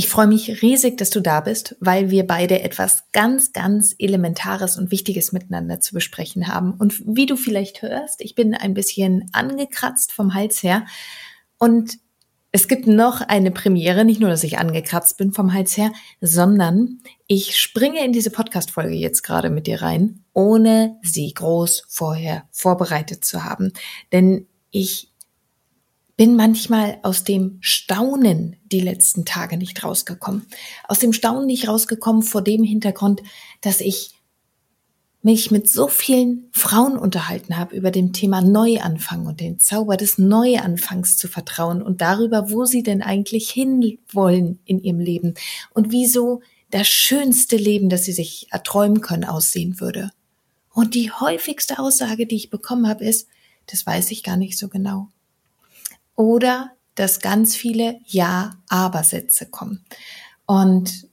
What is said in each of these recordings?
Ich freue mich riesig, dass du da bist, weil wir beide etwas ganz, ganz Elementares und Wichtiges miteinander zu besprechen haben. Und wie du vielleicht hörst, ich bin ein bisschen angekratzt vom Hals her und es gibt noch eine Premiere, nicht nur, dass ich angekratzt bin vom Hals her, sondern ich springe in diese Podcast-Folge jetzt gerade mit dir rein, ohne sie groß vorher vorbereitet zu haben. Denn ich bin manchmal aus dem Staunen die letzten Tage nicht rausgekommen. Aus dem Staunen nicht rausgekommen vor dem Hintergrund, dass ich mich mit so vielen Frauen unterhalten habe über dem Thema Neuanfang und den Zauber des Neuanfangs zu vertrauen und darüber, wo sie denn eigentlich hinwollen in ihrem Leben und wieso das schönste Leben, das sie sich erträumen können, aussehen würde. Und die häufigste Aussage, die ich bekommen habe, ist, das weiß ich gar nicht so genau. Oder dass ganz viele Ja-Aber-Sätze kommen. Und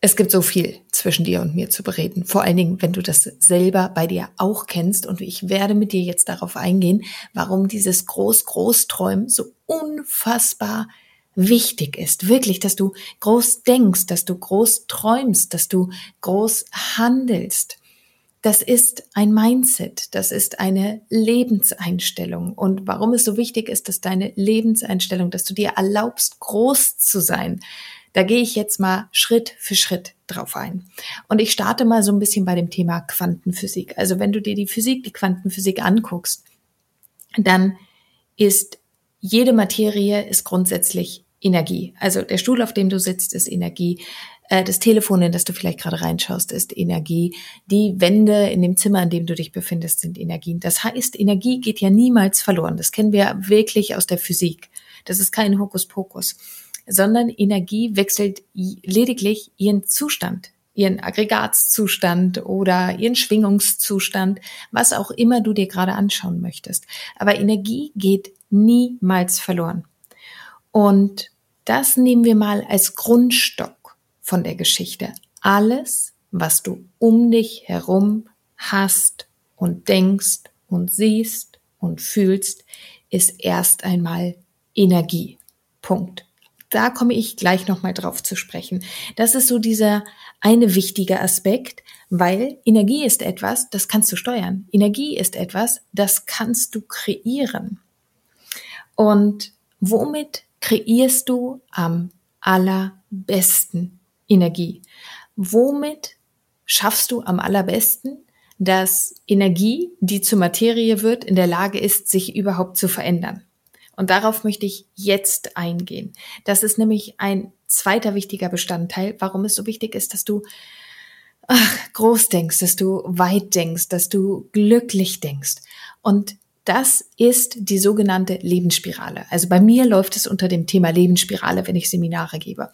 es gibt so viel zwischen dir und mir zu bereden. Vor allen Dingen, wenn du das selber bei dir auch kennst. Und ich werde mit dir jetzt darauf eingehen, warum dieses Groß-Groß-Träumen so unfassbar wichtig ist. Wirklich, dass du groß denkst, dass du groß träumst, dass du groß handelst. Das ist ein Mindset, das ist eine Lebenseinstellung. Und warum es so wichtig ist, dass deine Lebenseinstellung, dass du dir erlaubst, groß zu sein, da gehe ich jetzt mal Schritt für Schritt drauf ein. Und ich starte mal so ein bisschen bei dem Thema Quantenphysik. Also wenn du dir die Physik, die Quantenphysik anguckst, dann ist jede Materie ist grundsätzlich Energie. Also der Stuhl, auf dem du sitzt, ist Energie. Äh, das Telefon, in das du vielleicht gerade reinschaust, ist Energie. Die Wände in dem Zimmer, in dem du dich befindest, sind Energien. Das heißt, Energie geht ja niemals verloren. Das kennen wir wirklich aus der Physik. Das ist kein Hokuspokus sondern Energie wechselt lediglich ihren Zustand, ihren Aggregatzustand oder ihren Schwingungszustand, was auch immer du dir gerade anschauen möchtest. Aber Energie geht niemals verloren. Und das nehmen wir mal als Grundstock von der Geschichte. Alles, was du um dich herum hast und denkst und siehst und fühlst, ist erst einmal Energie. Punkt da komme ich gleich nochmal drauf zu sprechen. Das ist so dieser eine wichtige Aspekt, weil Energie ist etwas, das kannst du steuern. Energie ist etwas, das kannst du kreieren. Und womit kreierst du am allerbesten Energie? Womit schaffst du am allerbesten, dass Energie, die zur Materie wird, in der Lage ist, sich überhaupt zu verändern? Und darauf möchte ich jetzt eingehen. Das ist nämlich ein zweiter wichtiger Bestandteil, warum es so wichtig ist, dass du ach, groß denkst, dass du weit denkst, dass du glücklich denkst. Und das ist die sogenannte Lebensspirale. Also bei mir läuft es unter dem Thema Lebensspirale, wenn ich Seminare gebe.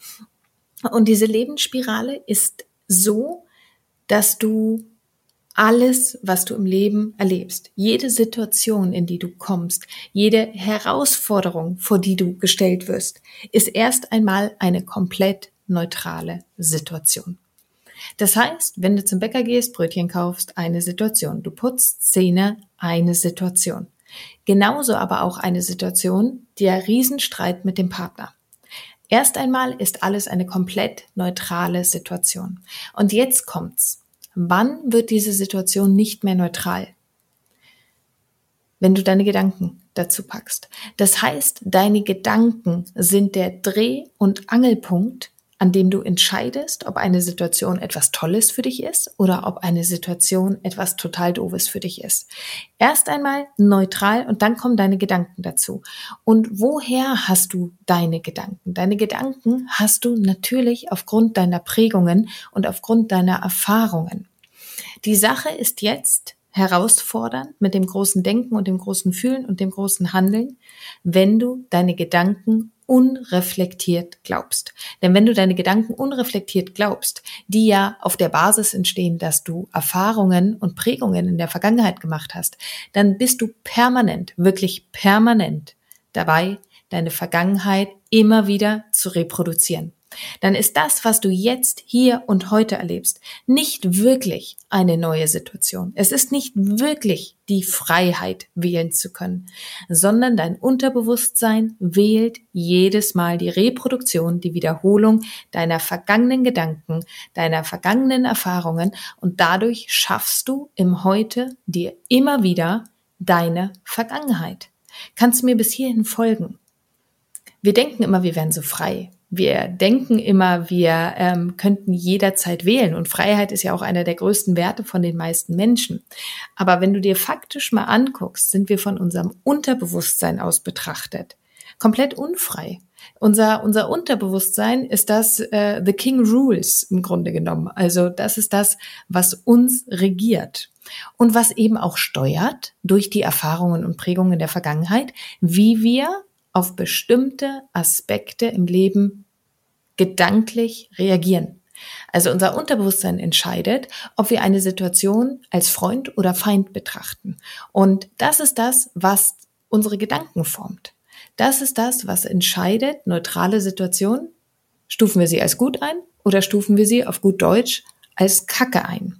Und diese Lebensspirale ist so, dass du alles, was du im Leben erlebst, jede Situation, in die du kommst, jede Herausforderung, vor die du gestellt wirst, ist erst einmal eine komplett neutrale Situation. Das heißt, wenn du zum Bäcker gehst, Brötchen kaufst, eine Situation. Du putzt Zähne, eine Situation. Genauso aber auch eine Situation, der Riesenstreit mit dem Partner. Erst einmal ist alles eine komplett neutrale Situation. Und jetzt kommt's. Wann wird diese Situation nicht mehr neutral? Wenn du deine Gedanken dazu packst. Das heißt, deine Gedanken sind der Dreh- und Angelpunkt an dem du entscheidest, ob eine Situation etwas Tolles für dich ist oder ob eine Situation etwas total Doofes für dich ist. Erst einmal neutral und dann kommen deine Gedanken dazu. Und woher hast du deine Gedanken? Deine Gedanken hast du natürlich aufgrund deiner Prägungen und aufgrund deiner Erfahrungen. Die Sache ist jetzt, herausfordernd mit dem großen Denken und dem großen Fühlen und dem großen Handeln, wenn du deine Gedanken unreflektiert glaubst. Denn wenn du deine Gedanken unreflektiert glaubst, die ja auf der Basis entstehen, dass du Erfahrungen und Prägungen in der Vergangenheit gemacht hast, dann bist du permanent, wirklich permanent dabei, deine Vergangenheit immer wieder zu reproduzieren dann ist das, was du jetzt, hier und heute erlebst, nicht wirklich eine neue Situation. Es ist nicht wirklich die Freiheit, wählen zu können, sondern dein Unterbewusstsein wählt jedes Mal die Reproduktion, die Wiederholung deiner vergangenen Gedanken, deiner vergangenen Erfahrungen und dadurch schaffst du im Heute dir immer wieder deine Vergangenheit. Kannst mir bis hierhin folgen? Wir denken immer, wir wären so frei. Wir denken immer, wir ähm, könnten jederzeit wählen und Freiheit ist ja auch einer der größten Werte von den meisten Menschen. Aber wenn du dir faktisch mal anguckst, sind wir von unserem Unterbewusstsein aus betrachtet komplett unfrei. Unser, unser Unterbewusstsein ist das äh, The King Rules im Grunde genommen. Also das ist das, was uns regiert und was eben auch steuert durch die Erfahrungen und Prägungen der Vergangenheit, wie wir auf bestimmte Aspekte im Leben gedanklich reagieren. Also unser Unterbewusstsein entscheidet, ob wir eine Situation als Freund oder Feind betrachten. Und das ist das, was unsere Gedanken formt. Das ist das, was entscheidet, neutrale Situationen, stufen wir sie als gut ein oder stufen wir sie auf gut Deutsch als Kacke ein.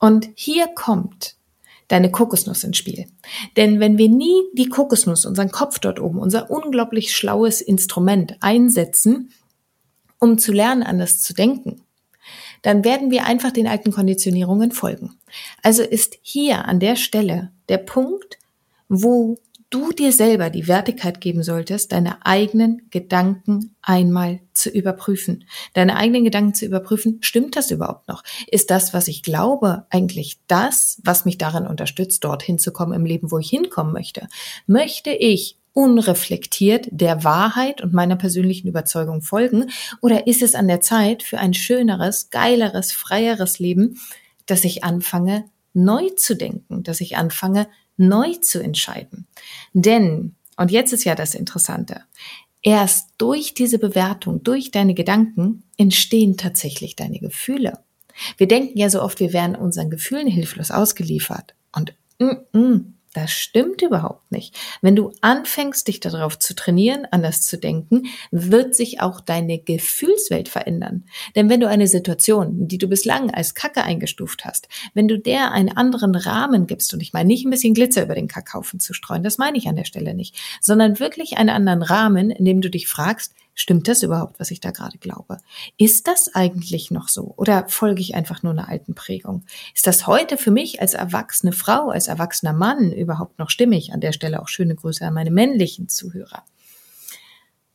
Und hier kommt deine Kokosnuss ins Spiel. Denn wenn wir nie die Kokosnuss, unseren Kopf dort oben, unser unglaublich schlaues Instrument einsetzen, um zu lernen, anders zu denken, dann werden wir einfach den alten Konditionierungen folgen. Also ist hier an der Stelle der Punkt, wo du dir selber die Wertigkeit geben solltest, deine eigenen Gedanken einmal zu überprüfen. Deine eigenen Gedanken zu überprüfen, stimmt das überhaupt noch? Ist das, was ich glaube, eigentlich das, was mich darin unterstützt, dorthin zu kommen im Leben, wo ich hinkommen möchte? Möchte ich unreflektiert der Wahrheit und meiner persönlichen Überzeugung folgen? Oder ist es an der Zeit für ein schöneres, geileres, freieres Leben, dass ich anfange, neu zu denken, dass ich anfange, neu zu entscheiden. Denn, und jetzt ist ja das Interessante, erst durch diese Bewertung, durch deine Gedanken entstehen tatsächlich deine Gefühle. Wir denken ja so oft, wir wären unseren Gefühlen hilflos ausgeliefert. Und mm, mm, das stimmt überhaupt nicht. Wenn du anfängst, dich darauf zu trainieren, anders zu denken, wird sich auch deine Gefühlswelt verändern. Denn wenn du eine Situation, die du bislang als Kacke eingestuft hast, wenn du der einen anderen Rahmen gibst, und ich meine nicht ein bisschen Glitzer über den Kackhaufen zu streuen, das meine ich an der Stelle nicht, sondern wirklich einen anderen Rahmen, in dem du dich fragst, Stimmt das überhaupt, was ich da gerade glaube? Ist das eigentlich noch so? Oder folge ich einfach nur einer alten Prägung? Ist das heute für mich als erwachsene Frau, als erwachsener Mann überhaupt noch stimmig? An der Stelle auch schöne Grüße an meine männlichen Zuhörer.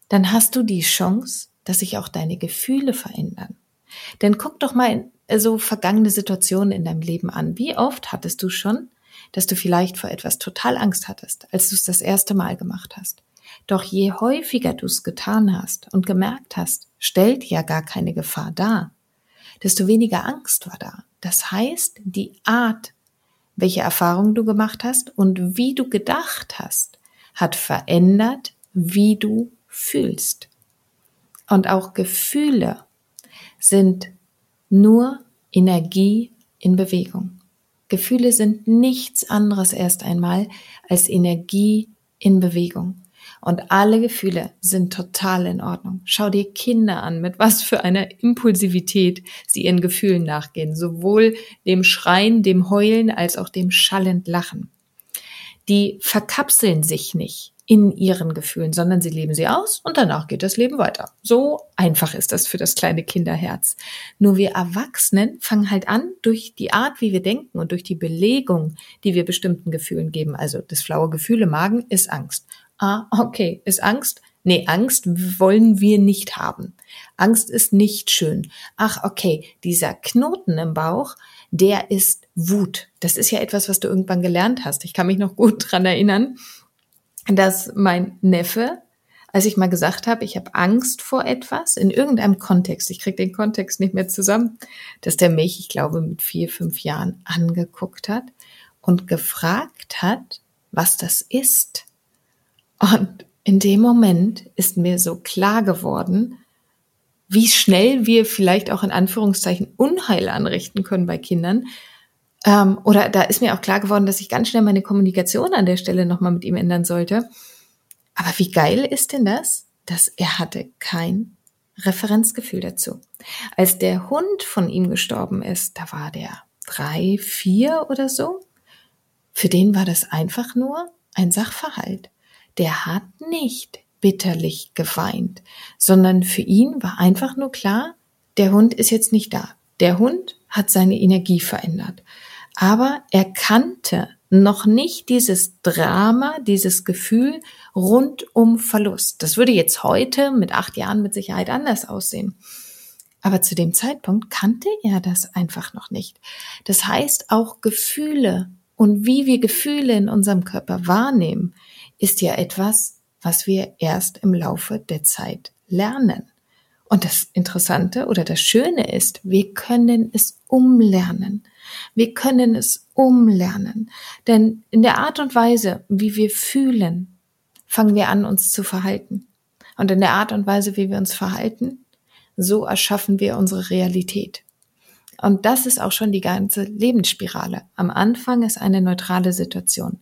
Dann hast du die Chance, dass sich auch deine Gefühle verändern. Denn guck doch mal in so vergangene Situationen in deinem Leben an. Wie oft hattest du schon, dass du vielleicht vor etwas total Angst hattest, als du es das erste Mal gemacht hast? Doch je häufiger du es getan hast und gemerkt hast, stellt ja gar keine Gefahr dar, desto weniger Angst war da. Das heißt, die Art, welche Erfahrungen du gemacht hast und wie du gedacht hast, hat verändert, wie du fühlst. Und auch Gefühle sind nur Energie in Bewegung. Gefühle sind nichts anderes erst einmal als Energie in Bewegung. Und alle Gefühle sind total in Ordnung. Schau dir Kinder an, mit was für einer Impulsivität sie ihren Gefühlen nachgehen. Sowohl dem Schreien, dem Heulen als auch dem schallend Lachen. Die verkapseln sich nicht in ihren Gefühlen, sondern sie leben sie aus und danach geht das Leben weiter. So einfach ist das für das kleine Kinderherz. Nur wir Erwachsenen fangen halt an, durch die Art, wie wir denken und durch die Belegung, die wir bestimmten Gefühlen geben. Also das flaue Gefühle Magen ist Angst. Ah, okay, ist Angst? Nee, Angst wollen wir nicht haben. Angst ist nicht schön. Ach, okay, dieser Knoten im Bauch, der ist Wut. Das ist ja etwas, was du irgendwann gelernt hast. Ich kann mich noch gut dran erinnern, dass mein Neffe, als ich mal gesagt habe, ich habe Angst vor etwas in irgendeinem Kontext, ich kriege den Kontext nicht mehr zusammen, dass der mich, ich glaube, mit vier, fünf Jahren angeguckt hat und gefragt hat, was das ist. Und in dem Moment ist mir so klar geworden, wie schnell wir vielleicht auch in Anführungszeichen Unheil anrichten können bei Kindern. Ähm, oder da ist mir auch klar geworden, dass ich ganz schnell meine Kommunikation an der Stelle nochmal mit ihm ändern sollte. Aber wie geil ist denn das, dass er hatte kein Referenzgefühl dazu. Als der Hund von ihm gestorben ist, da war der drei, vier oder so. Für den war das einfach nur ein Sachverhalt der hat nicht bitterlich geweint, sondern für ihn war einfach nur klar, der Hund ist jetzt nicht da. Der Hund hat seine Energie verändert. Aber er kannte noch nicht dieses Drama, dieses Gefühl rund um Verlust. Das würde jetzt heute mit acht Jahren mit Sicherheit anders aussehen. Aber zu dem Zeitpunkt kannte er das einfach noch nicht. Das heißt, auch Gefühle und wie wir Gefühle in unserem Körper wahrnehmen, ist ja etwas, was wir erst im Laufe der Zeit lernen. Und das Interessante oder das Schöne ist, wir können es umlernen. Wir können es umlernen. Denn in der Art und Weise, wie wir fühlen, fangen wir an, uns zu verhalten. Und in der Art und Weise, wie wir uns verhalten, so erschaffen wir unsere Realität. Und das ist auch schon die ganze Lebensspirale. Am Anfang ist eine neutrale Situation.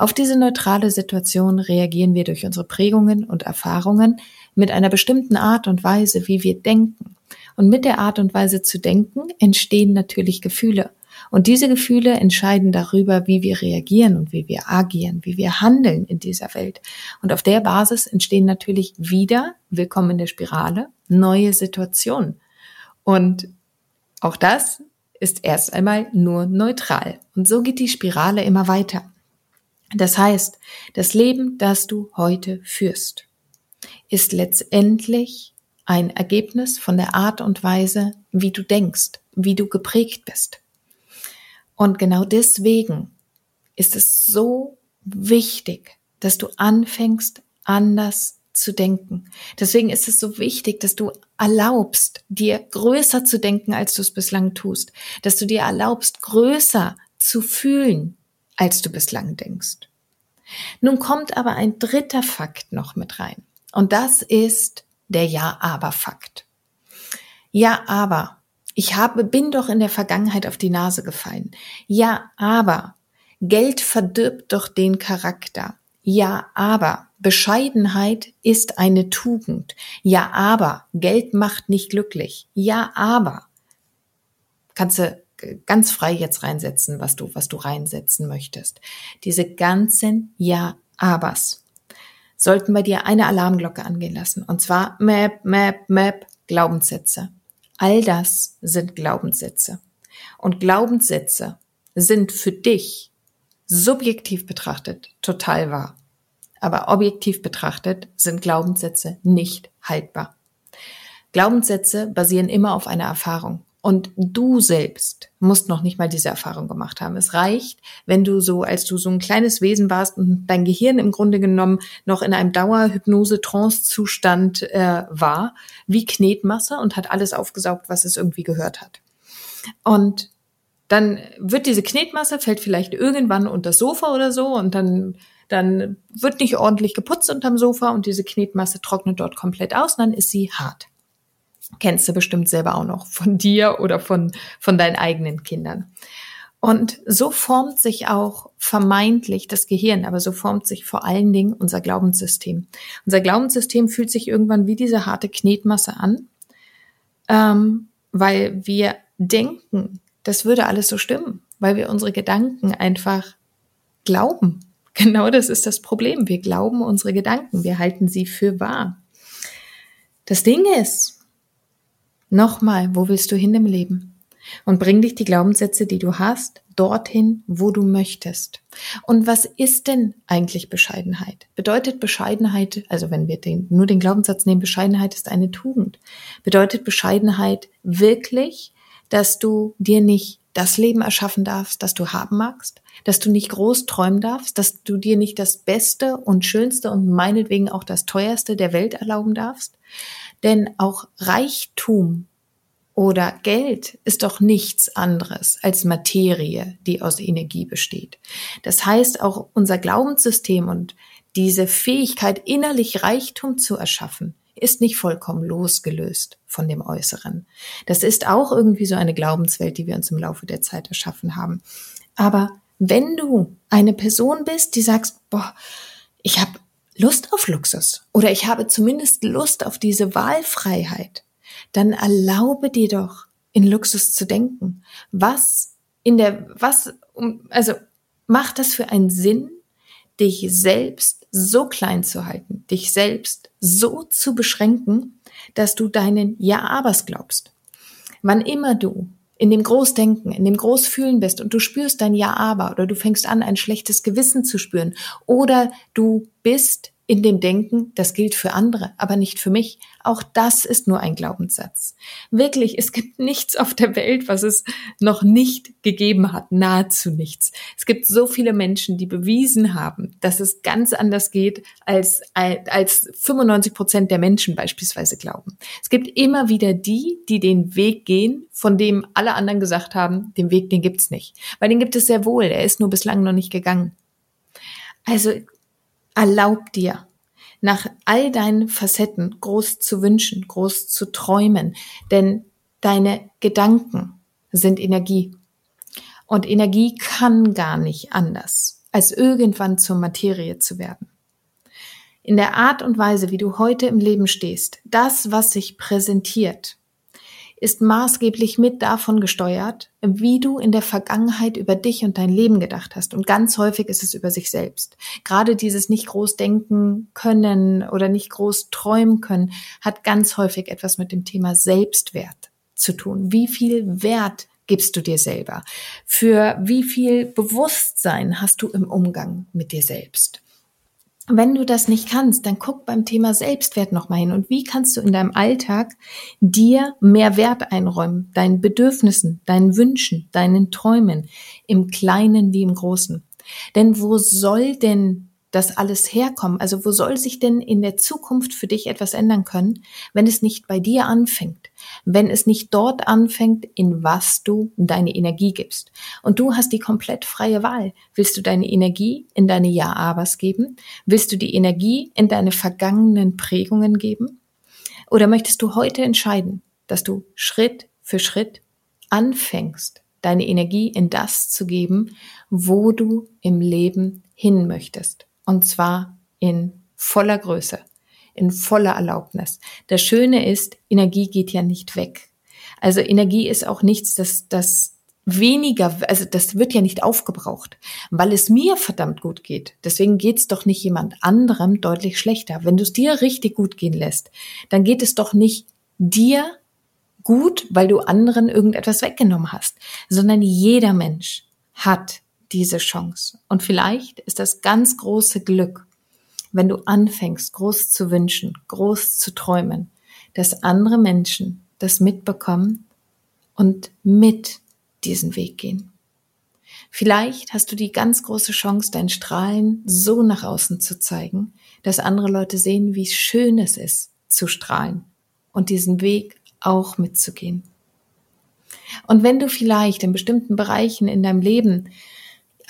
Auf diese neutrale Situation reagieren wir durch unsere Prägungen und Erfahrungen mit einer bestimmten Art und Weise, wie wir denken. Und mit der Art und Weise zu denken entstehen natürlich Gefühle. Und diese Gefühle entscheiden darüber, wie wir reagieren und wie wir agieren, wie wir handeln in dieser Welt. Und auf der Basis entstehen natürlich wieder, willkommen in der Spirale, neue Situationen. Und auch das ist erst einmal nur neutral. Und so geht die Spirale immer weiter. Das heißt, das Leben, das du heute führst, ist letztendlich ein Ergebnis von der Art und Weise, wie du denkst, wie du geprägt bist. Und genau deswegen ist es so wichtig, dass du anfängst, anders zu denken. Deswegen ist es so wichtig, dass du erlaubst, dir größer zu denken, als du es bislang tust. Dass du dir erlaubst, größer zu fühlen, als du bislang denkst. Nun kommt aber ein dritter Fakt noch mit rein. Und das ist der Ja-Aber-Fakt. Ja, aber. Ich habe, bin doch in der Vergangenheit auf die Nase gefallen. Ja, aber. Geld verdirbt doch den Charakter. Ja, aber. Bescheidenheit ist eine Tugend. Ja, aber. Geld macht nicht glücklich. Ja, aber. Kannst du ganz frei jetzt reinsetzen, was du, was du reinsetzen möchtest. Diese ganzen Ja-Abers sollten bei dir eine Alarmglocke angehen lassen. Und zwar Map, Map, Map, Glaubenssätze. All das sind Glaubenssätze. Und Glaubenssätze sind für dich subjektiv betrachtet total wahr. Aber objektiv betrachtet sind Glaubenssätze nicht haltbar. Glaubenssätze basieren immer auf einer Erfahrung. Und du selbst musst noch nicht mal diese Erfahrung gemacht haben. Es reicht, wenn du so, als du so ein kleines Wesen warst und dein Gehirn im Grunde genommen noch in einem Dauerhypnose-Trance-Zustand äh, war, wie Knetmasse und hat alles aufgesaugt, was es irgendwie gehört hat. Und dann wird diese Knetmasse, fällt vielleicht irgendwann unter das Sofa oder so und dann dann wird nicht ordentlich geputzt unterm Sofa und diese Knetmasse trocknet dort komplett aus, dann ist sie hart. Kennst du bestimmt selber auch noch von dir oder von, von deinen eigenen Kindern. Und so formt sich auch vermeintlich das Gehirn, aber so formt sich vor allen Dingen unser Glaubenssystem. Unser Glaubenssystem fühlt sich irgendwann wie diese harte Knetmasse an, ähm, weil wir denken, das würde alles so stimmen, weil wir unsere Gedanken einfach glauben. Genau das ist das Problem. Wir glauben unsere Gedanken, wir halten sie für wahr. Das Ding ist, nochmal, wo willst du hin im Leben? und bring dich die Glaubenssätze, die du hast, dorthin, wo du möchtest. Und was ist denn eigentlich Bescheidenheit? Bedeutet Bescheidenheit, also wenn wir den, nur den Glaubenssatz nehmen, Bescheidenheit ist eine Tugend. Bedeutet Bescheidenheit wirklich, dass du dir nicht das Leben erschaffen darfst, das du haben magst, dass du nicht groß träumen darfst, dass du dir nicht das Beste und Schönste und meinetwegen auch das Teuerste der Welt erlauben darfst. Denn auch Reichtum oder Geld ist doch nichts anderes als Materie, die aus Energie besteht. Das heißt, auch unser Glaubenssystem und diese Fähigkeit, innerlich Reichtum zu erschaffen, ist nicht vollkommen losgelöst von dem Äußeren. Das ist auch irgendwie so eine Glaubenswelt, die wir uns im Laufe der Zeit erschaffen haben. Aber wenn du eine Person bist, die sagst, boah, ich habe Lust auf Luxus oder ich habe zumindest Lust auf diese Wahlfreiheit, dann erlaube dir doch, in Luxus zu denken. Was in der, was, also macht das für einen Sinn, dich selbst so klein zu halten, dich selbst so zu beschränken, dass du deinen Ja-Abers glaubst. Wann immer du in dem Großdenken, in dem Großfühlen bist und du spürst dein Ja-Aber oder du fängst an, ein schlechtes Gewissen zu spüren oder du bist in dem Denken, das gilt für andere, aber nicht für mich. Auch das ist nur ein Glaubenssatz. Wirklich, es gibt nichts auf der Welt, was es noch nicht gegeben hat, nahezu nichts. Es gibt so viele Menschen, die bewiesen haben, dass es ganz anders geht, als, als 95 Prozent der Menschen beispielsweise glauben. Es gibt immer wieder die, die den Weg gehen, von dem alle anderen gesagt haben, den Weg, den gibt's nicht. Weil den gibt es sehr wohl, er ist nur bislang noch nicht gegangen. Also Erlaub dir, nach all deinen Facetten groß zu wünschen, groß zu träumen, denn deine Gedanken sind Energie. Und Energie kann gar nicht anders, als irgendwann zur Materie zu werden. In der Art und Weise, wie du heute im Leben stehst, das, was sich präsentiert, ist maßgeblich mit davon gesteuert, wie du in der Vergangenheit über dich und dein Leben gedacht hast. Und ganz häufig ist es über sich selbst. Gerade dieses nicht groß denken können oder nicht groß träumen können, hat ganz häufig etwas mit dem Thema Selbstwert zu tun. Wie viel Wert gibst du dir selber? Für wie viel Bewusstsein hast du im Umgang mit dir selbst? Wenn du das nicht kannst, dann guck beim Thema Selbstwert nochmal hin. Und wie kannst du in deinem Alltag dir mehr Wert einräumen? Deinen Bedürfnissen, deinen Wünschen, deinen Träumen, im Kleinen wie im Großen. Denn wo soll denn das alles herkommen? Also wo soll sich denn in der Zukunft für dich etwas ändern können, wenn es nicht bei dir anfängt? Wenn es nicht dort anfängt, in was du deine Energie gibst. Und du hast die komplett freie Wahl. Willst du deine Energie in deine Ja-Abers geben? Willst du die Energie in deine vergangenen Prägungen geben? Oder möchtest du heute entscheiden, dass du Schritt für Schritt anfängst, deine Energie in das zu geben, wo du im Leben hin möchtest? Und zwar in voller Größe, in voller Erlaubnis. Das Schöne ist, Energie geht ja nicht weg. Also Energie ist auch nichts, das, das weniger, also das wird ja nicht aufgebraucht, weil es mir verdammt gut geht. Deswegen geht's doch nicht jemand anderem deutlich schlechter. Wenn du es dir richtig gut gehen lässt, dann geht es doch nicht dir gut, weil du anderen irgendetwas weggenommen hast, sondern jeder Mensch hat diese Chance. Und vielleicht ist das ganz große Glück, wenn du anfängst, groß zu wünschen, groß zu träumen, dass andere Menschen das mitbekommen und mit diesen Weg gehen. Vielleicht hast du die ganz große Chance, dein Strahlen so nach außen zu zeigen, dass andere Leute sehen, wie schön es ist, zu strahlen und diesen Weg auch mitzugehen. Und wenn du vielleicht in bestimmten Bereichen in deinem Leben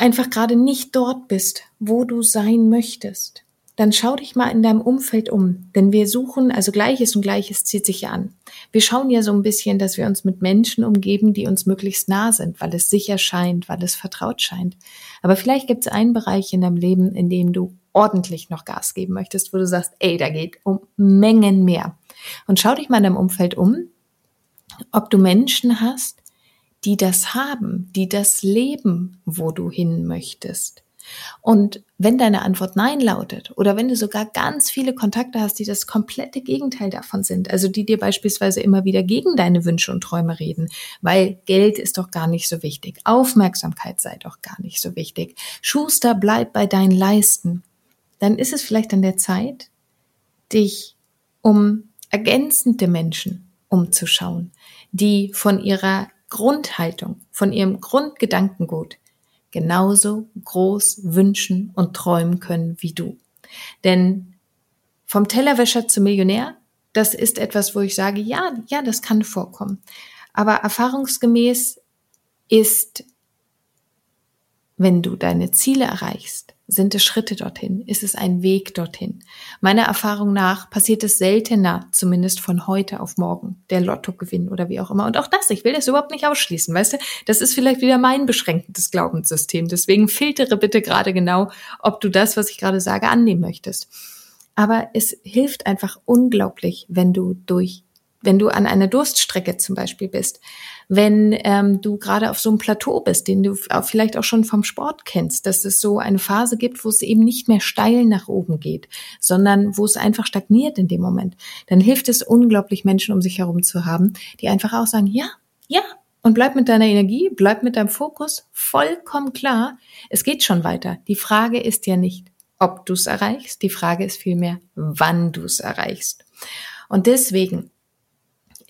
einfach gerade nicht dort bist, wo du sein möchtest, dann schau dich mal in deinem Umfeld um. Denn wir suchen, also Gleiches und Gleiches zieht sich ja an. Wir schauen ja so ein bisschen, dass wir uns mit Menschen umgeben, die uns möglichst nah sind, weil es sicher scheint, weil es vertraut scheint. Aber vielleicht gibt es einen Bereich in deinem Leben, in dem du ordentlich noch Gas geben möchtest, wo du sagst, ey, da geht um Mengen mehr. Und schau dich mal in deinem Umfeld um, ob du Menschen hast, die das haben, die das leben, wo du hin möchtest. Und wenn deine Antwort Nein lautet oder wenn du sogar ganz viele Kontakte hast, die das komplette Gegenteil davon sind, also die dir beispielsweise immer wieder gegen deine Wünsche und Träume reden, weil Geld ist doch gar nicht so wichtig, Aufmerksamkeit sei doch gar nicht so wichtig, Schuster bleib bei deinen Leisten, dann ist es vielleicht an der Zeit, dich um ergänzende Menschen umzuschauen, die von ihrer Grundhaltung, von ihrem Grundgedankengut genauso groß wünschen und träumen können wie du. Denn vom Tellerwäscher zum Millionär, das ist etwas, wo ich sage, ja, ja, das kann vorkommen. Aber erfahrungsgemäß ist, wenn du deine Ziele erreichst, sind es Schritte dorthin? Ist es ein Weg dorthin? Meiner Erfahrung nach passiert es seltener, zumindest von heute auf morgen, der Lottogewinn oder wie auch immer. Und auch das, ich will das überhaupt nicht ausschließen, weißt du? Das ist vielleicht wieder mein beschränktes Glaubenssystem. Deswegen filtere bitte gerade genau, ob du das, was ich gerade sage, annehmen möchtest. Aber es hilft einfach unglaublich, wenn du durch wenn du an einer Durststrecke zum Beispiel bist, wenn ähm, du gerade auf so einem Plateau bist, den du vielleicht auch schon vom Sport kennst, dass es so eine Phase gibt, wo es eben nicht mehr steil nach oben geht, sondern wo es einfach stagniert in dem Moment, dann hilft es unglaublich, Menschen um sich herum zu haben, die einfach auch sagen, ja, ja, und bleib mit deiner Energie, bleib mit deinem Fokus vollkommen klar. Es geht schon weiter. Die Frage ist ja nicht, ob du es erreichst. Die Frage ist vielmehr, wann du es erreichst. Und deswegen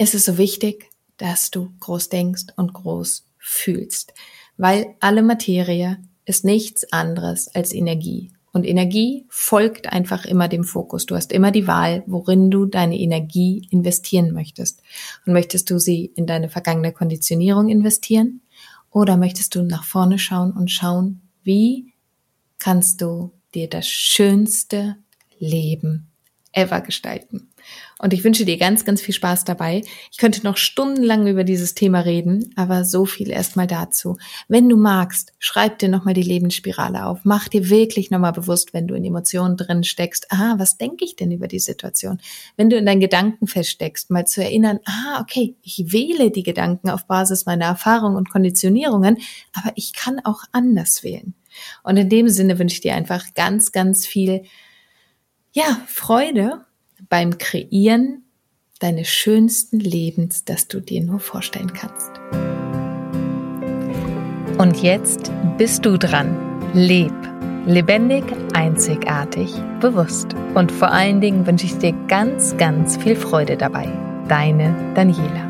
ist es so wichtig, dass du groß denkst und groß fühlst, weil alle Materie ist nichts anderes als Energie. Und Energie folgt einfach immer dem Fokus. Du hast immer die Wahl, worin du deine Energie investieren möchtest. Und möchtest du sie in deine vergangene Konditionierung investieren? Oder möchtest du nach vorne schauen und schauen, wie kannst du dir das schönste Leben ever gestalten? Und ich wünsche dir ganz, ganz viel Spaß dabei. Ich könnte noch stundenlang über dieses Thema reden, aber so viel erstmal dazu. Wenn du magst, schreib dir nochmal die Lebensspirale auf. Mach dir wirklich nochmal bewusst, wenn du in Emotionen drin steckst, ah, was denke ich denn über die Situation? Wenn du in deinen Gedanken feststeckst, mal zu erinnern, ah, okay, ich wähle die Gedanken auf Basis meiner Erfahrungen und Konditionierungen, aber ich kann auch anders wählen. Und in dem Sinne wünsche ich dir einfach ganz, ganz viel, ja, Freude beim Kreieren deines schönsten Lebens, das du dir nur vorstellen kannst. Und jetzt bist du dran. Leb. Lebendig, einzigartig, bewusst. Und vor allen Dingen wünsche ich dir ganz, ganz viel Freude dabei. Deine Daniela.